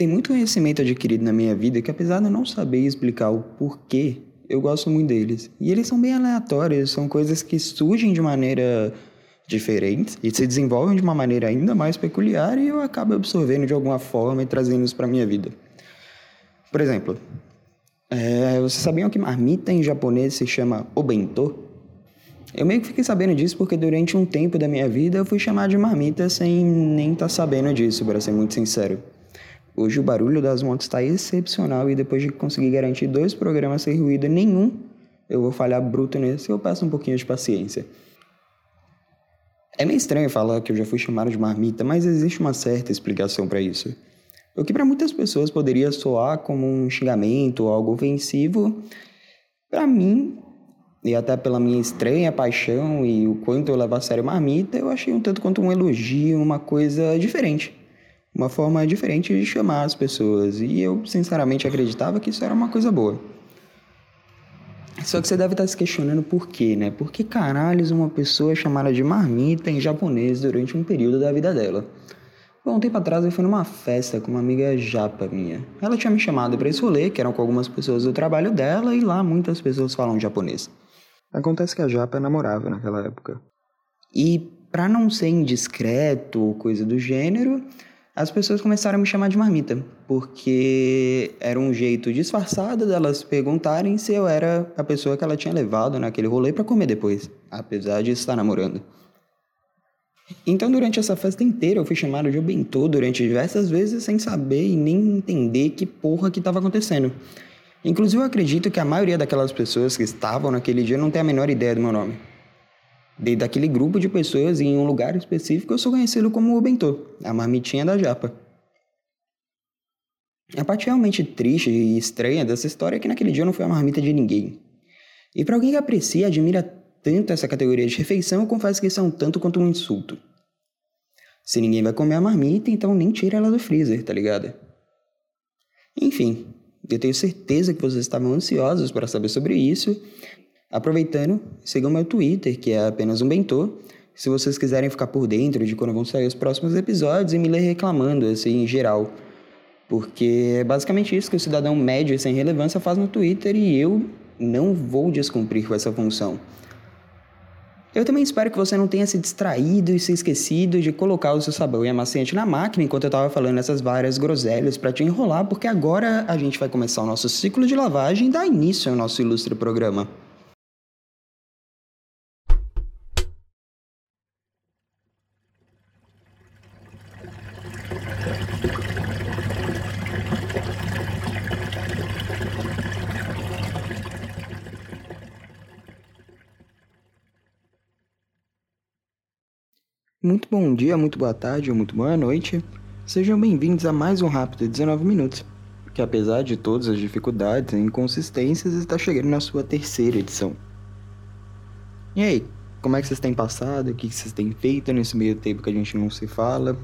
Tem muito conhecimento adquirido na minha vida que, apesar de eu não saber explicar o porquê, eu gosto muito deles. E eles são bem aleatórios, são coisas que surgem de maneira diferente e se desenvolvem de uma maneira ainda mais peculiar e eu acabo absorvendo de alguma forma e trazendo isso para minha vida. Por exemplo, é, vocês sabiam que marmita em japonês se chama obento? Eu meio que fiquei sabendo disso porque durante um tempo da minha vida eu fui chamado de marmita sem nem estar tá sabendo disso, para ser muito sincero. Hoje o barulho das motos está excepcional e depois de conseguir garantir dois programas sem ruído nenhum, eu vou falhar bruto nesse e eu peço um pouquinho de paciência. É meio estranho falar que eu já fui chamado de marmita, mas existe uma certa explicação para isso. O que para muitas pessoas poderia soar como um xingamento ou algo ofensivo, para mim, e até pela minha estranha paixão e o quanto eu levo a sério marmita, eu achei um tanto quanto um elogio, uma coisa diferente uma forma diferente de chamar as pessoas. E eu, sinceramente, acreditava que isso era uma coisa boa. Só que você deve estar se questionando por quê, né? Por que caralhos uma pessoa é chamada de marmita em japonês durante um período da vida dela? Bom, um tempo atrás eu fui numa festa com uma amiga japa minha. Ela tinha me chamado para esse rolê, que eram com algumas pessoas do trabalho dela, e lá muitas pessoas falam japonês. Acontece que a japa namorava naquela época. E para não ser indiscreto ou coisa do gênero, as pessoas começaram a me chamar de marmita, porque era um jeito disfarçado delas perguntarem se eu era a pessoa que ela tinha levado naquele rolê para comer depois, apesar de estar namorando. Então, durante essa festa inteira, eu fui chamado de Obentô durante diversas vezes sem saber e nem entender que porra que estava acontecendo. Inclusive, eu acredito que a maioria daquelas pessoas que estavam naquele dia não tem a menor ideia do meu nome de, daquele grupo de pessoas em um lugar específico, eu sou conhecido como o Bentô, a marmitinha da japa. A parte realmente triste e estranha dessa história é que naquele dia eu não fui a marmita de ninguém. E para alguém que aprecia e admira tanto essa categoria de refeição, eu confesso que isso é um tanto quanto um insulto. Se ninguém vai comer a marmita, então nem tira ela do freezer, tá ligado? Enfim, eu tenho certeza que vocês estavam ansiosos para saber sobre isso, Aproveitando, sigam meu Twitter, que é apenas um bentô. Se vocês quiserem ficar por dentro de quando vão sair os próximos episódios e me ler reclamando, assim, em geral. Porque é basicamente isso que o cidadão médio sem relevância faz no Twitter e eu não vou descumprir com essa função. Eu também espero que você não tenha se distraído e se esquecido de colocar o seu sabão e amaciante na máquina enquanto eu estava falando essas várias groselhas para te enrolar, porque agora a gente vai começar o nosso ciclo de lavagem e dar início ao nosso ilustre programa. Muito bom dia, muito boa tarde ou muito boa noite. Sejam bem-vindos a mais um Rápido 19 Minutos, que apesar de todas as dificuldades e inconsistências, está chegando na sua terceira edição. E aí, como é que vocês têm passado? O que vocês têm feito nesse meio tempo que a gente não se fala?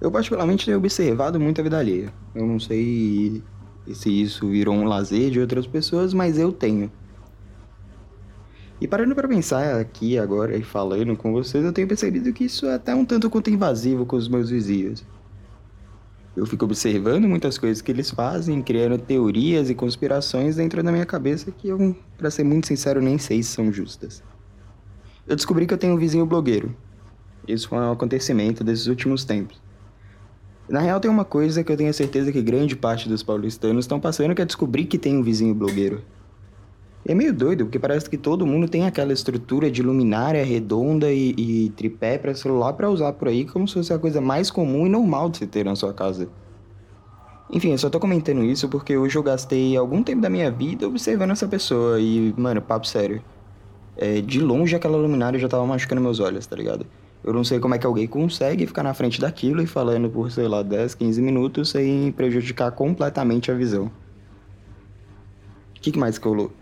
Eu particularmente tenho observado muito a vida alheia. Eu não sei se isso virou um lazer de outras pessoas, mas eu tenho. E parando para pensar aqui agora e falando com vocês, eu tenho percebido que isso é até um tanto quanto invasivo com os meus vizinhos. Eu fico observando muitas coisas que eles fazem, criando teorias e conspirações dentro da minha cabeça que eu, para ser muito sincero, nem sei se são justas. Eu descobri que eu tenho um vizinho blogueiro. Isso foi um acontecimento desses últimos tempos. Na real, tem uma coisa que eu tenho certeza que grande parte dos paulistanos estão passando, que é descobrir que tem um vizinho blogueiro. É meio doido, porque parece que todo mundo tem aquela estrutura de luminária redonda e, e tripé para celular para usar por aí como se fosse a coisa mais comum e normal de se ter na sua casa. Enfim, eu só tô comentando isso porque hoje eu gastei algum tempo da minha vida observando essa pessoa e, mano, papo sério. É, de longe aquela luminária já tava machucando meus olhos, tá ligado? Eu não sei como é que alguém consegue ficar na frente daquilo e falando por, sei lá, 10, 15 minutos sem prejudicar completamente a visão. O que, que mais que rolou?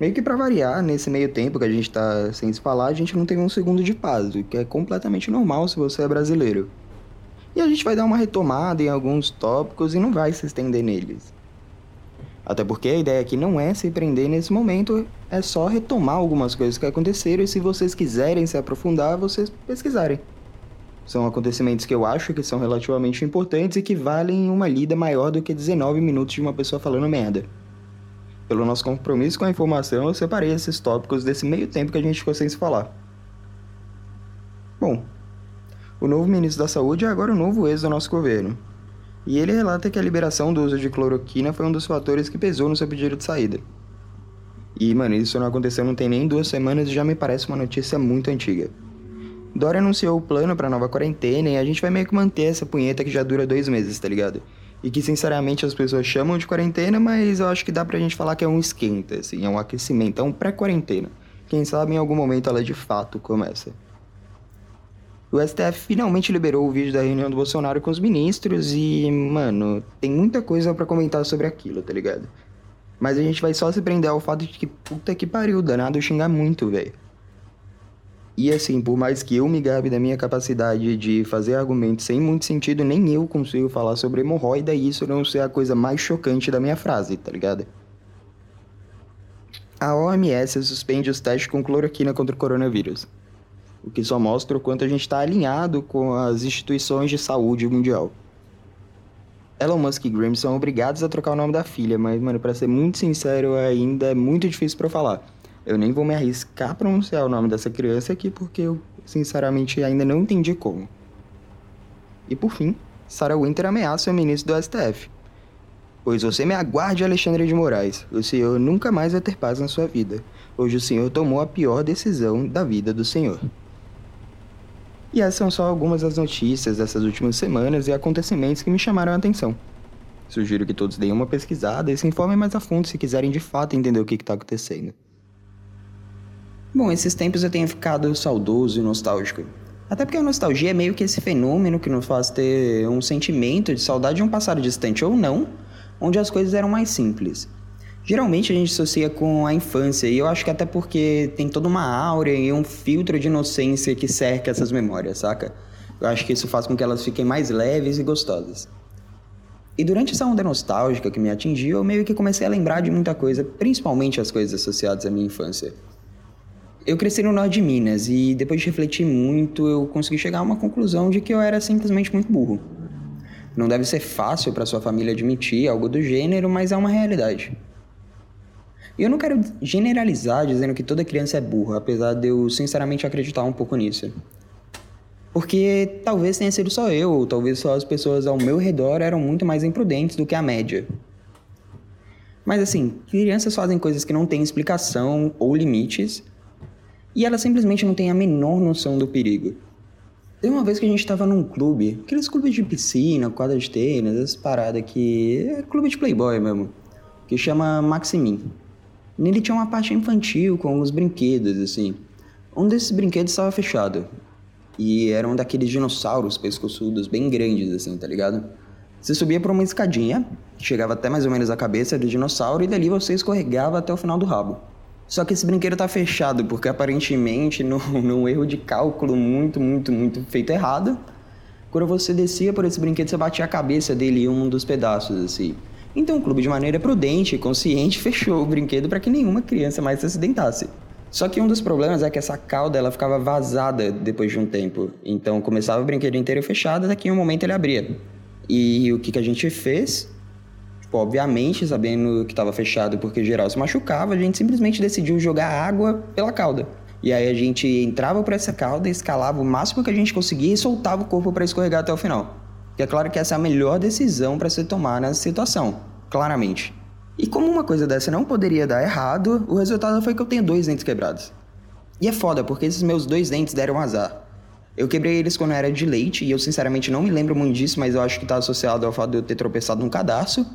Meio que para variar, nesse meio tempo que a gente tá sem se falar, a gente não tem um segundo de paz, o que é completamente normal se você é brasileiro. E a gente vai dar uma retomada em alguns tópicos e não vai se estender neles. Até porque a ideia aqui não é se prender nesse momento, é só retomar algumas coisas que aconteceram e se vocês quiserem se aprofundar, vocês pesquisarem. São acontecimentos que eu acho que são relativamente importantes e que valem uma lida maior do que 19 minutos de uma pessoa falando merda. Pelo nosso compromisso com a informação, eu separei esses tópicos desse meio tempo que a gente ficou sem se falar. Bom, o novo ministro da Saúde é agora o novo ex do nosso governo. E ele relata que a liberação do uso de cloroquina foi um dos fatores que pesou no seu pedido de saída. E, mano, isso não aconteceu não tem nem duas semanas e já me parece uma notícia muito antiga. Dória anunciou o plano para nova quarentena e a gente vai meio que manter essa punheta que já dura dois meses, tá ligado? E que sinceramente as pessoas chamam de quarentena, mas eu acho que dá pra gente falar que é um esquenta, assim, é um aquecimento, é um pré-quarentena. Quem sabe em algum momento ela de fato começa. O STF finalmente liberou o vídeo da reunião do Bolsonaro com os ministros e, mano, tem muita coisa para comentar sobre aquilo, tá ligado? Mas a gente vai só se prender ao fato de que puta que pariu, danado xingar muito, velho. E assim, por mais que eu me gabe da minha capacidade de fazer argumentos sem muito sentido, nem eu consigo falar sobre hemorroida e isso não ser a coisa mais chocante da minha frase, tá ligado? A OMS suspende os testes com cloroquina contra o coronavírus o que só mostra o quanto a gente está alinhado com as instituições de saúde mundial. Elon Musk e Grimm são obrigados a trocar o nome da filha, mas, mano, para ser muito sincero, ainda é muito difícil para falar. Eu nem vou me arriscar a pronunciar o nome dessa criança aqui porque eu, sinceramente, ainda não entendi como. E por fim, Sarah Winter ameaça o ministro do STF. Pois você me aguarde, Alexandre de Moraes. O senhor nunca mais vai ter paz na sua vida. Hoje o senhor tomou a pior decisão da vida do senhor. E essas são só algumas das notícias dessas últimas semanas e acontecimentos que me chamaram a atenção. Sugiro que todos deem uma pesquisada e se informem mais a fundo se quiserem de fato entender o que está acontecendo. Bom, esses tempos eu tenho ficado saudoso e nostálgico. Até porque a nostalgia é meio que esse fenômeno que nos faz ter um sentimento de saudade de um passado distante ou não, onde as coisas eram mais simples. Geralmente a gente associa com a infância, e eu acho que até porque tem toda uma áurea e um filtro de inocência que cerca essas memórias, saca? Eu acho que isso faz com que elas fiquem mais leves e gostosas. E durante essa onda nostálgica que me atingiu, eu meio que comecei a lembrar de muita coisa, principalmente as coisas associadas à minha infância. Eu cresci no norte de Minas e depois de refletir muito, eu consegui chegar a uma conclusão de que eu era simplesmente muito burro. Não deve ser fácil para sua família admitir algo do gênero, mas é uma realidade. E eu não quero generalizar dizendo que toda criança é burra, apesar de eu sinceramente acreditar um pouco nisso. Porque talvez tenha sido só eu, ou talvez só as pessoas ao meu redor eram muito mais imprudentes do que a média. Mas assim, crianças fazem coisas que não têm explicação ou limites, e elas simplesmente não têm a menor noção do perigo. Tem uma vez que a gente estava num clube, aqueles clubes de piscina, quadra de tênis, essas paradas que. é clube de playboy mesmo, que chama Maximin. Nele tinha uma parte infantil com alguns brinquedos, assim. Um desses brinquedos estava fechado. E era um daqueles dinossauros pescoçudos bem grandes, assim, tá ligado? Você subia por uma escadinha, chegava até mais ou menos a cabeça do dinossauro e dali você escorregava até o final do rabo. Só que esse brinquedo tá fechado, porque aparentemente, num, erro de cálculo muito, muito, muito feito errado, quando você descia por esse brinquedo, você batia a cabeça dele em um dos pedaços, assim. Então o clube, de maneira prudente e consciente, fechou o brinquedo para que nenhuma criança mais se acidentasse. Só que um dos problemas é que essa cauda ela ficava vazada depois de um tempo. Então começava o brinquedo inteiro fechado, daqui a um momento ele abria. E o que, que a gente fez? Tipo, obviamente, sabendo que estava fechado porque geral se machucava, a gente simplesmente decidiu jogar água pela cauda. E aí a gente entrava por essa cauda, escalava o máximo que a gente conseguia e soltava o corpo para escorregar até o final. E é claro que essa é a melhor decisão para se tomar nessa situação, claramente. E como uma coisa dessa não poderia dar errado, o resultado foi que eu tenho dois dentes quebrados. E é foda, porque esses meus dois dentes deram azar. Eu quebrei eles quando eu era de leite, e eu sinceramente não me lembro muito disso, mas eu acho que está associado ao fato de eu ter tropeçado num cadarço.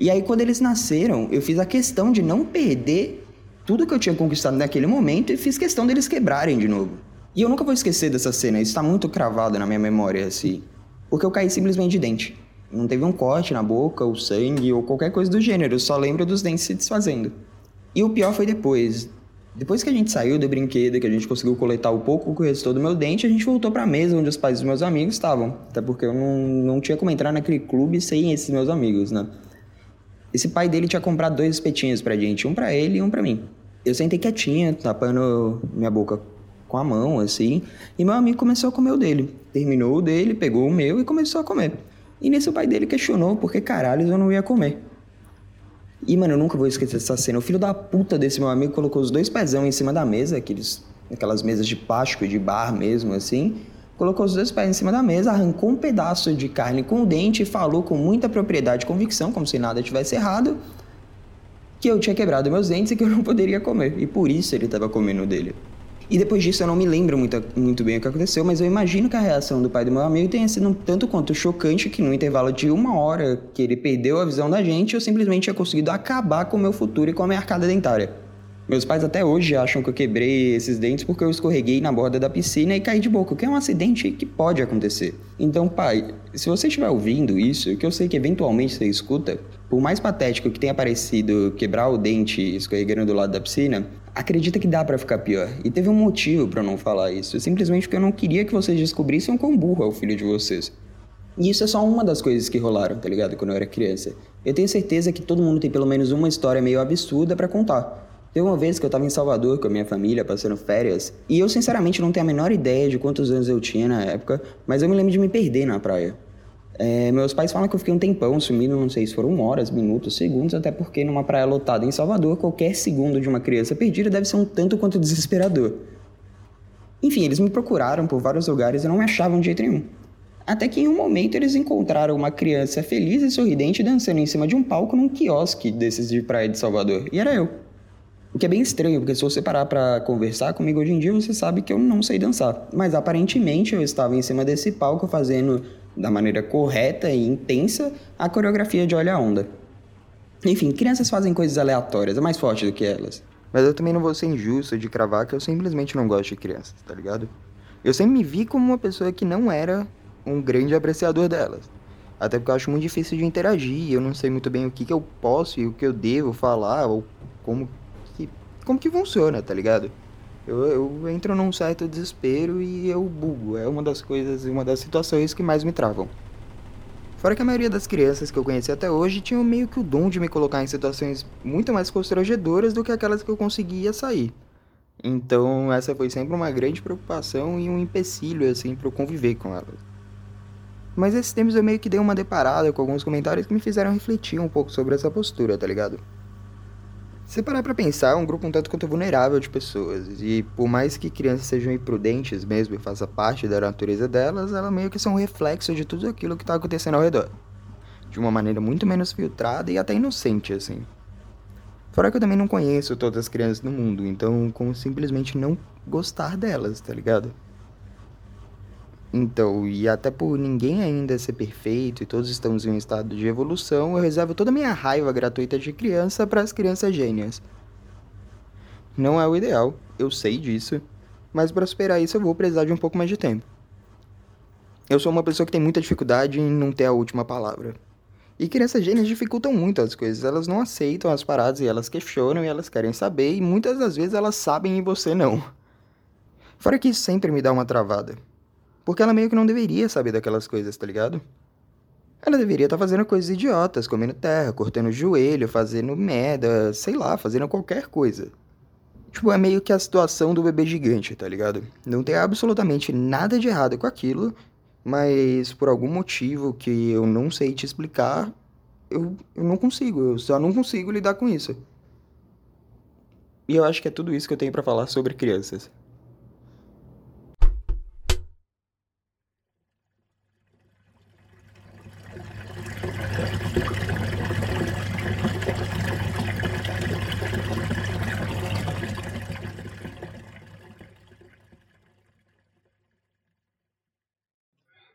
E aí, quando eles nasceram, eu fiz a questão de não perder tudo que eu tinha conquistado naquele momento e fiz questão deles quebrarem de novo. E eu nunca vou esquecer dessa cena, isso está muito cravado na minha memória, assim. Porque eu caí simplesmente de dente. Não teve um corte na boca, ou sangue, ou qualquer coisa do gênero, eu só lembro dos dentes se desfazendo. E o pior foi depois. Depois que a gente saiu do brinquedo, que a gente conseguiu coletar o pouco que restou do meu dente, a gente voltou para a mesa onde os pais dos meus amigos estavam. Até porque eu não, não tinha como entrar naquele clube sem esses meus amigos, né? Esse pai dele tinha comprado dois espetinhos pra gente, um para ele e um para mim. Eu sentei quietinha, tapando minha boca com a mão, assim. E meu amigo começou a comer o dele. Terminou o dele, pegou o meu e começou a comer. E nesse o pai dele questionou por que caralho eu não ia comer. E, mano, eu nunca vou esquecer essa cena. O filho da puta desse meu amigo colocou os dois pezão em cima da mesa, aqueles, aquelas mesas de plástico, de bar mesmo, assim. Colocou os dois pés em cima da mesa, arrancou um pedaço de carne com o dente e falou com muita propriedade e convicção, como se nada tivesse errado, que eu tinha quebrado meus dentes e que eu não poderia comer. E por isso ele estava comendo dele. E depois disso eu não me lembro muito, muito bem o que aconteceu, mas eu imagino que a reação do pai do meu amigo tenha sido um tanto quanto chocante que no intervalo de uma hora que ele perdeu a visão da gente, eu simplesmente tinha conseguido acabar com o meu futuro e com a minha arcada dentária. Meus pais até hoje acham que eu quebrei esses dentes porque eu escorreguei na borda da piscina e caí de boca, que é um acidente que pode acontecer. Então, pai, se você estiver ouvindo isso, que eu sei que eventualmente você escuta, por mais patético que tenha parecido quebrar o dente escorregando do lado da piscina, acredita que dá para ficar pior. E teve um motivo para não falar isso, simplesmente porque eu não queria que vocês descobrissem quão burro é o filho de vocês. E isso é só uma das coisas que rolaram, tá ligado? Quando eu era criança. Eu tenho certeza que todo mundo tem pelo menos uma história meio absurda para contar. Teve uma vez que eu tava em Salvador com a minha família, passando férias, e eu sinceramente não tenho a menor ideia de quantos anos eu tinha na época, mas eu me lembro de me perder na praia. É, meus pais falam que eu fiquei um tempão sumindo, não sei se foram horas, minutos, segundos, até porque numa praia lotada em Salvador, qualquer segundo de uma criança perdida deve ser um tanto quanto desesperador. Enfim, eles me procuraram por vários lugares e não me achavam de jeito nenhum. Até que em um momento eles encontraram uma criança feliz e sorridente dançando em cima de um palco num quiosque desses de praia de Salvador. E era eu. O que é bem estranho, porque se você parar para conversar comigo hoje em dia, você sabe que eu não sei dançar. Mas aparentemente eu estava em cima desse palco fazendo da maneira correta e intensa a coreografia de Olha a Onda. Enfim, crianças fazem coisas aleatórias, é mais forte do que elas. Mas eu também não vou ser injusto de cravar que eu simplesmente não gosto de crianças, tá ligado? Eu sempre me vi como uma pessoa que não era um grande apreciador delas. Até porque eu acho muito difícil de interagir, eu não sei muito bem o que, que eu posso e o que eu devo falar, ou como como que funciona, tá ligado? Eu, eu entro num certo desespero e eu bugo. É uma das coisas, uma das situações que mais me travam. Fora que a maioria das crianças que eu conheci até hoje tinham meio que o dom de me colocar em situações muito mais constrangedoras do que aquelas que eu conseguia sair. Então, essa foi sempre uma grande preocupação e um empecilho, assim, para eu conviver com elas. Mas esses tempos eu meio que dei uma deparada com alguns comentários que me fizeram refletir um pouco sobre essa postura, tá ligado? Se parar pra pensar, é um grupo um tanto quanto vulnerável de pessoas. E por mais que crianças sejam imprudentes mesmo e faça parte da natureza delas, elas meio que são um reflexo de tudo aquilo que tá acontecendo ao redor. De uma maneira muito menos filtrada e até inocente, assim. Fora que eu também não conheço todas as crianças do mundo, então como simplesmente não gostar delas, tá ligado? Então, e até por ninguém ainda ser perfeito e todos estamos em um estado de evolução, eu reservo toda a minha raiva gratuita de criança para as crianças gênias. Não é o ideal, eu sei disso, mas para superar isso eu vou precisar de um pouco mais de tempo. Eu sou uma pessoa que tem muita dificuldade em não ter a última palavra. E crianças gênias dificultam muito as coisas, elas não aceitam as paradas e elas questionam e elas querem saber e muitas das vezes elas sabem e você não. Fora que isso sempre me dá uma travada. Porque ela meio que não deveria saber daquelas coisas, tá ligado? Ela deveria estar tá fazendo coisas idiotas, comendo terra, cortando o joelho, fazendo merda, sei lá, fazendo qualquer coisa. Tipo, é meio que a situação do bebê gigante, tá ligado? Não tem absolutamente nada de errado com aquilo, mas por algum motivo que eu não sei te explicar, eu, eu não consigo, eu só não consigo lidar com isso. E eu acho que é tudo isso que eu tenho para falar sobre crianças.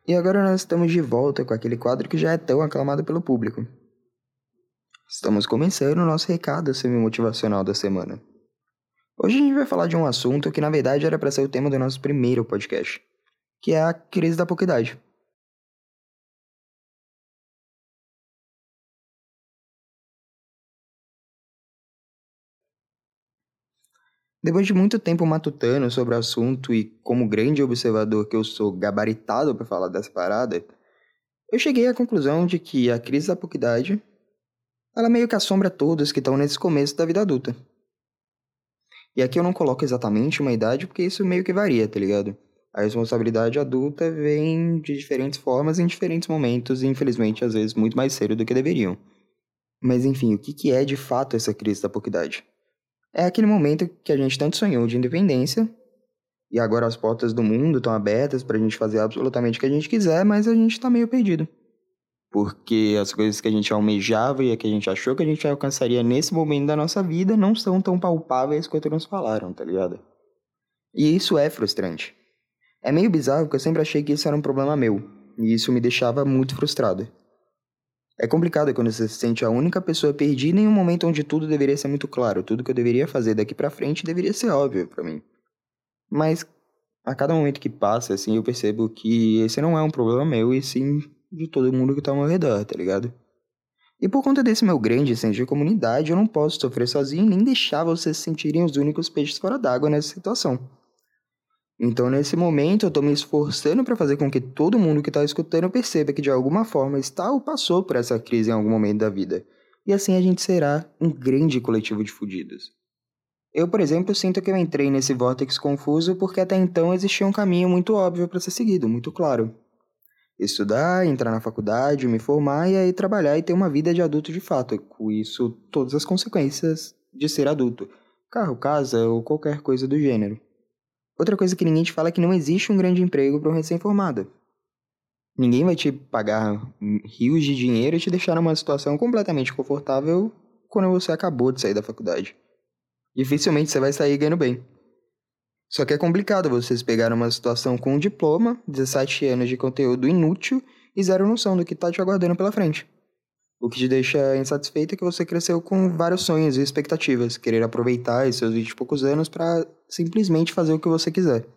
E agora nós estamos de volta com aquele quadro que já é tão aclamado pelo público. Estamos começando o nosso recado semi-motivacional da semana. Hoje a gente vai falar de um assunto que na verdade era para ser o tema do nosso primeiro podcast, que é a crise da pouca Depois de muito tempo matutando sobre o assunto e como grande observador que eu sou gabaritado para falar dessa parada, eu cheguei à conclusão de que a crise da pouca idade ela meio que assombra todos que estão nesse começo da vida adulta. E aqui eu não coloco exatamente uma idade, porque isso meio que varia, tá ligado? A responsabilidade adulta vem de diferentes formas em diferentes momentos e, infelizmente, às vezes muito mais cedo do que deveriam. Mas enfim, o que é de fato essa crise da pouca idade? É aquele momento que a gente tanto sonhou de independência, e agora as portas do mundo estão abertas para a gente fazer absolutamente o que a gente quiser, mas a gente está meio perdido. Porque as coisas que a gente almejava e que a gente achou que a gente alcançaria nesse momento da nossa vida não são tão palpáveis quanto nos falaram, tá ligado? E isso é frustrante. É meio bizarro porque eu sempre achei que isso era um problema meu, e isso me deixava muito frustrado. É complicado quando você se sente a única pessoa perdida em um momento onde tudo deveria ser muito claro, tudo que eu deveria fazer daqui para frente deveria ser óbvio para mim. Mas a cada momento que passa, assim, eu percebo que esse não é um problema meu e sim de todo mundo que tá ao meu redor, tá ligado? E por conta desse meu grande senso de comunidade, eu não posso sofrer sozinho nem deixar vocês se sentirem os únicos peixes fora d'água nessa situação. Então, nesse momento, eu estou me esforçando para fazer com que todo mundo que está escutando perceba que de alguma forma está ou passou por essa crise em algum momento da vida. E assim a gente será um grande coletivo de fudidos. Eu, por exemplo, sinto que eu entrei nesse vórtice confuso porque até então existia um caminho muito óbvio para ser seguido, muito claro. Estudar, entrar na faculdade, me formar e aí trabalhar e ter uma vida de adulto de fato, com isso todas as consequências de ser adulto, carro, casa ou qualquer coisa do gênero. Outra coisa que ninguém te fala é que não existe um grande emprego para um recém-formado. Ninguém vai te pagar rios de dinheiro e te deixar numa situação completamente confortável quando você acabou de sair da faculdade. Dificilmente você vai sair ganhando bem. Só que é complicado vocês pegarem uma situação com um diploma, 17 anos de conteúdo inútil e zero noção do que está te aguardando pela frente. O que te deixa insatisfeito é que você cresceu com vários sonhos e expectativas, querer aproveitar esses seus 20 e poucos anos para simplesmente fazer o que você quiser.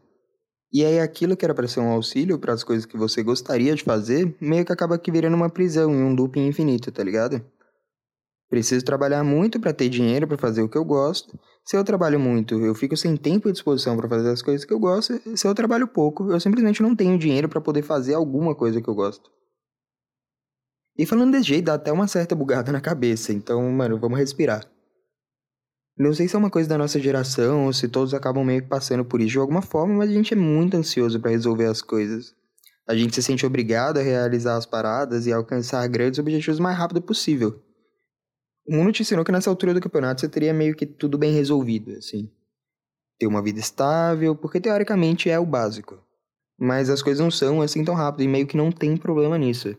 E aí aquilo que era para ser um auxílio para as coisas que você gostaria de fazer, meio que acaba que virando uma prisão em um looping infinito, tá ligado? Preciso trabalhar muito para ter dinheiro para fazer o que eu gosto. Se eu trabalho muito, eu fico sem tempo e disposição para fazer as coisas que eu gosto. Se eu trabalho pouco, eu simplesmente não tenho dinheiro para poder fazer alguma coisa que eu gosto. E falando desse jeito, dá até uma certa bugada na cabeça, então, mano, vamos respirar. Não sei se é uma coisa da nossa geração ou se todos acabam meio que passando por isso de alguma forma, mas a gente é muito ansioso para resolver as coisas. A gente se sente obrigado a realizar as paradas e alcançar grandes objetivos o mais rápido possível. O mundo te ensinou que nessa altura do campeonato você teria meio que tudo bem resolvido, assim. Ter uma vida estável, porque teoricamente é o básico. Mas as coisas não são assim tão rápido e meio que não tem problema nisso.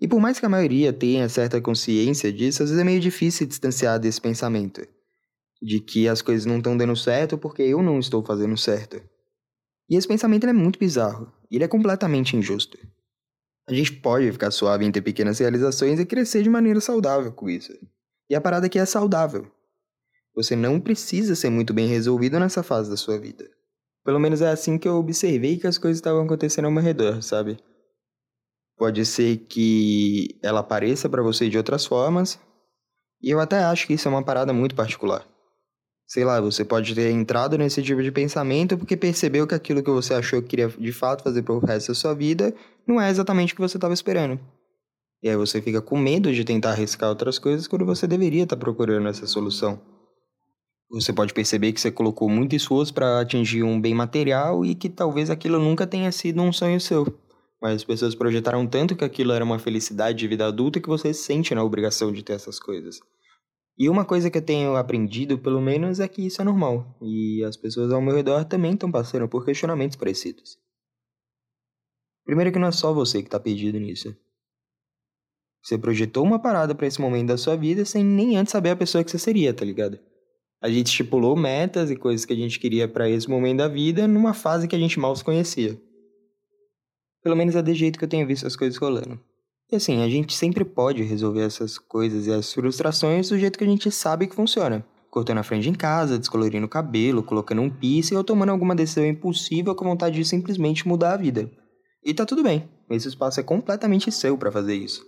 E por mais que a maioria tenha certa consciência disso, às vezes é meio difícil distanciar desse pensamento. De que as coisas não estão dando certo porque eu não estou fazendo certo. E esse pensamento é muito bizarro. Ele é completamente injusto. A gente pode ficar suave em ter pequenas realizações e crescer de maneira saudável com isso. E a parada aqui é saudável. Você não precisa ser muito bem resolvido nessa fase da sua vida. Pelo menos é assim que eu observei que as coisas estavam acontecendo ao meu redor, sabe? Pode ser que ela apareça para você de outras formas. E eu até acho que isso é uma parada muito particular. Sei lá, você pode ter entrado nesse tipo de pensamento porque percebeu que aquilo que você achou que queria de fato fazer pro resto da sua vida não é exatamente o que você estava esperando. E aí você fica com medo de tentar arriscar outras coisas quando você deveria estar tá procurando essa solução. Você pode perceber que você colocou muito esforço para atingir um bem material e que talvez aquilo nunca tenha sido um sonho seu. Mas as pessoas projetaram tanto que aquilo era uma felicidade de vida adulta que você se sente na obrigação de ter essas coisas. E uma coisa que eu tenho aprendido, pelo menos, é que isso é normal. E as pessoas ao meu redor também estão passando por questionamentos parecidos. Primeiro que não é só você que está perdido nisso. Você projetou uma parada para esse momento da sua vida sem nem antes saber a pessoa que você seria, tá ligado? A gente estipulou metas e coisas que a gente queria para esse momento da vida numa fase que a gente mal se conhecia. Pelo menos é de jeito que eu tenho visto as coisas rolando. E assim, a gente sempre pode resolver essas coisas e as frustrações do jeito que a gente sabe que funciona. Cortando a frente em casa, descolorindo o cabelo, colocando um piercing ou tomando alguma decisão impulsiva com vontade de simplesmente mudar a vida. E tá tudo bem, esse espaço é completamente seu para fazer isso.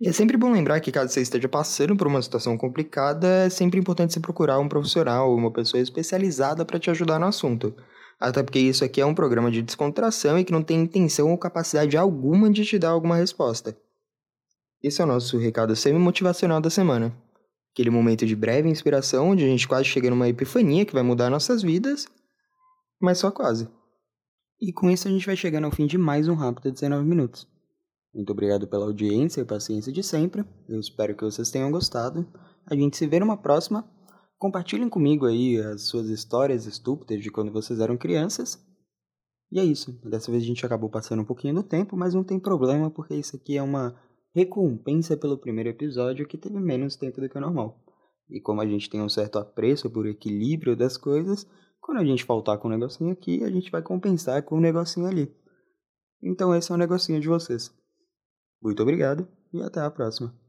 E é sempre bom lembrar que caso você esteja passando por uma situação complicada, é sempre importante você procurar um profissional ou uma pessoa especializada para te ajudar no assunto até porque isso aqui é um programa de descontração e que não tem intenção ou capacidade alguma de te dar alguma resposta. Esse é o nosso recado semi-motivacional da semana. Aquele momento de breve inspiração, onde a gente quase chega numa epifania que vai mudar nossas vidas, mas só quase. E com isso a gente vai chegando ao fim de mais um Rápido 19 Minutos. Muito obrigado pela audiência e paciência de sempre. Eu espero que vocês tenham gostado. A gente se vê numa próxima. Compartilhem comigo aí as suas histórias estúpidas de quando vocês eram crianças. E é isso. Dessa vez a gente acabou passando um pouquinho do tempo, mas não tem problema, porque isso aqui é uma recompensa pelo primeiro episódio que teve menos tempo do que o normal. E como a gente tem um certo apreço por equilíbrio das coisas, quando a gente faltar com um negocinho aqui, a gente vai compensar com um negocinho ali. Então esse é o negocinho de vocês. Muito obrigado e até a próxima.